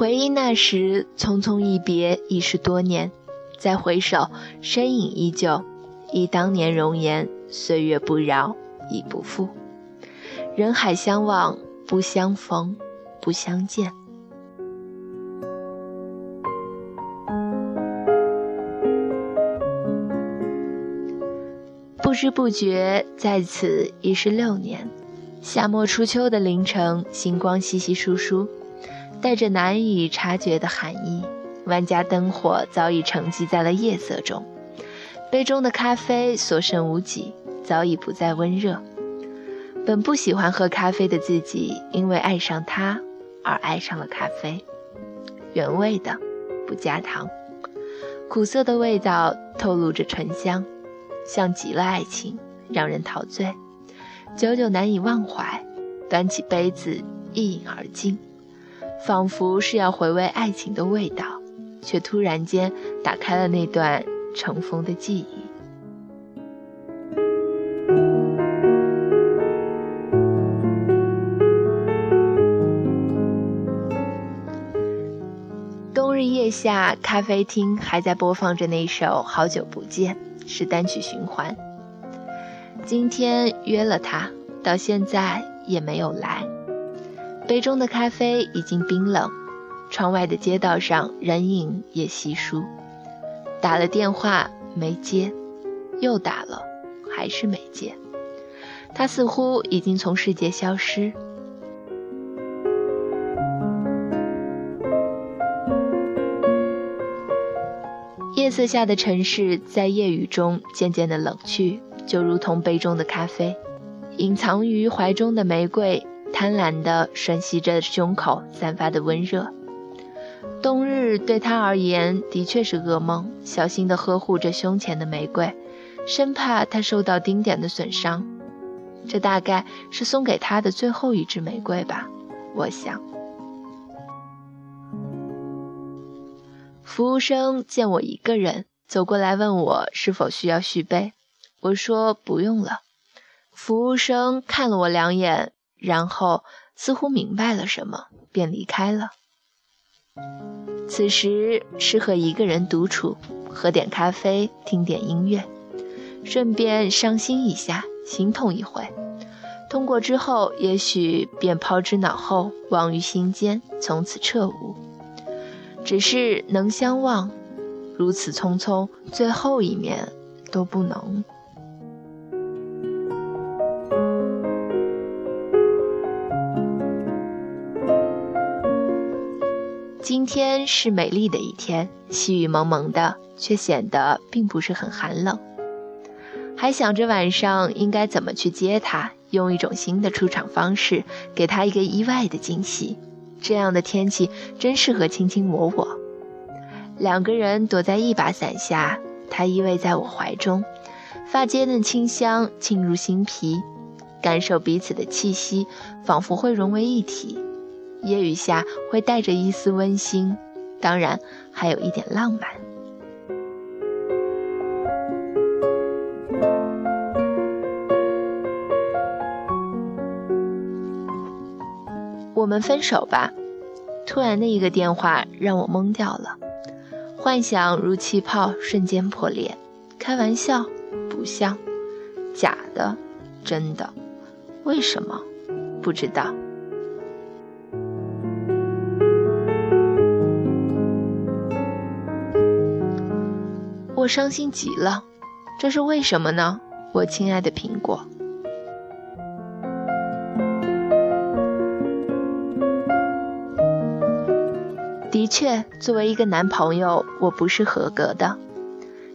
回忆那时匆匆一别，已是多年。再回首，身影依旧，忆当年容颜，岁月不饶，已不复。人海相望，不相逢，不相见。不知不觉，在此已是六年。夏末初秋的凌晨，星光稀稀疏疏，带着难以察觉的寒意。万家灯火早已沉寂在了夜色中，杯中的咖啡所剩无几，早已不再温热。本不喜欢喝咖啡的自己，因为爱上它而爱上了咖啡。原味的，不加糖，苦涩的味道透露着醇香。像极了爱情，让人陶醉，久久难以忘怀。端起杯子，一饮而尽，仿佛是要回味爱情的味道，却突然间打开了那段尘封的记忆。冬日夜下，咖啡厅还在播放着那首《好久不见》。是单曲循环。今天约了他，到现在也没有来。杯中的咖啡已经冰冷，窗外的街道上人影也稀疏。打了电话没接，又打了还是没接。他似乎已经从世界消失。夜色下的城市，在夜雨中渐渐的冷去，就如同杯中的咖啡，隐藏于怀中的玫瑰，贪婪地吮吸着胸口散发的温热。冬日对他而言的确是噩梦，小心地呵护着胸前的玫瑰，生怕它受到丁点的损伤。这大概是送给他的最后一支玫瑰吧，我想。服务生见我一个人走过来，问我是否需要续杯。我说不用了。服务生看了我两眼，然后似乎明白了什么，便离开了。此时适合一个人独处，喝点咖啡，听点音乐，顺便伤心一下，心痛一回。通过之后，也许便抛之脑后，忘于心间，从此彻悟。只是能相望，如此匆匆，最后一面都不能。今天是美丽的一天，细雨蒙蒙的，却显得并不是很寒冷。还想着晚上应该怎么去接他，用一种新的出场方式，给他一个意外的惊喜。这样的天气真适合卿卿我我，两个人躲在一把伞下，他依偎在我怀中，发间的清香沁入心脾，感受彼此的气息，仿佛会融为一体。夜雨下会带着一丝温馨，当然还有一点浪漫。我们分手吧。突然的一个电话让我懵掉了，幻想如气泡瞬间破裂。开玩笑，不像，假的，真的。为什么？不知道。伤心极了，这是为什么呢？我亲爱的苹果。的确，作为一个男朋友，我不是合格的。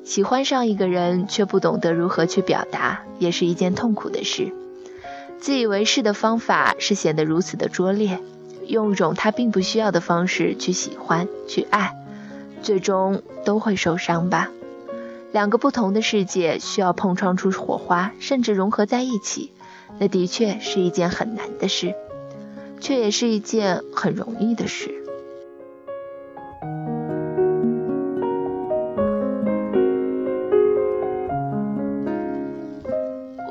喜欢上一个人却不懂得如何去表达，也是一件痛苦的事。自以为是的方法是显得如此的拙劣，用一种他并不需要的方式去喜欢、去爱，最终都会受伤吧。两个不同的世界需要碰撞出火花，甚至融合在一起，那的确是一件很难的事，却也是一件很容易的事。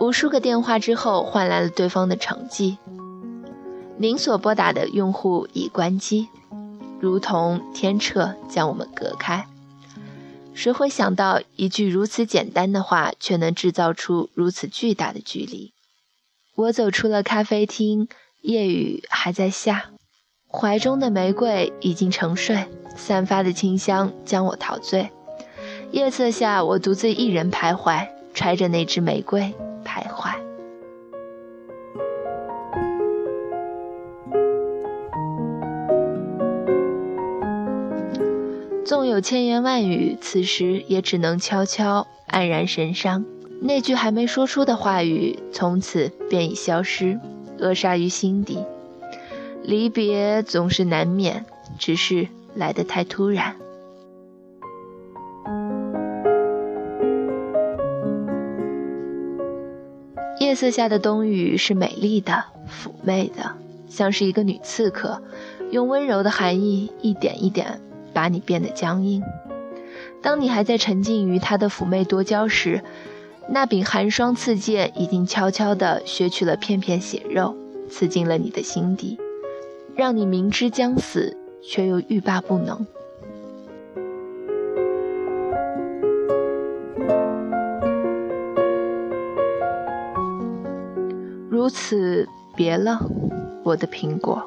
无数个电话之后，换来了对方的成绩。您所拨打的用户已关机。如同天彻将我们隔开。谁会想到一句如此简单的话，却能制造出如此巨大的距离？我走出了咖啡厅，夜雨还在下，怀中的玫瑰已经沉睡，散发的清香将我陶醉。夜色下，我独自一人徘徊，揣着那只玫瑰徘徊。纵有千言万语，此时也只能悄悄黯然神伤。那句还没说出的话语，从此便已消失，扼杀于心底。离别总是难免，只是来得太突然。夜色下的冬雨是美丽的、妩媚的，像是一个女刺客，用温柔的寒意一点一点。把你变得僵硬。当你还在沉浸于他的妩媚多娇时，那柄寒霜刺剑已经悄悄地削去了片片血肉，刺进了你的心底，让你明知将死，却又欲罢不能。如此，别了，我的苹果。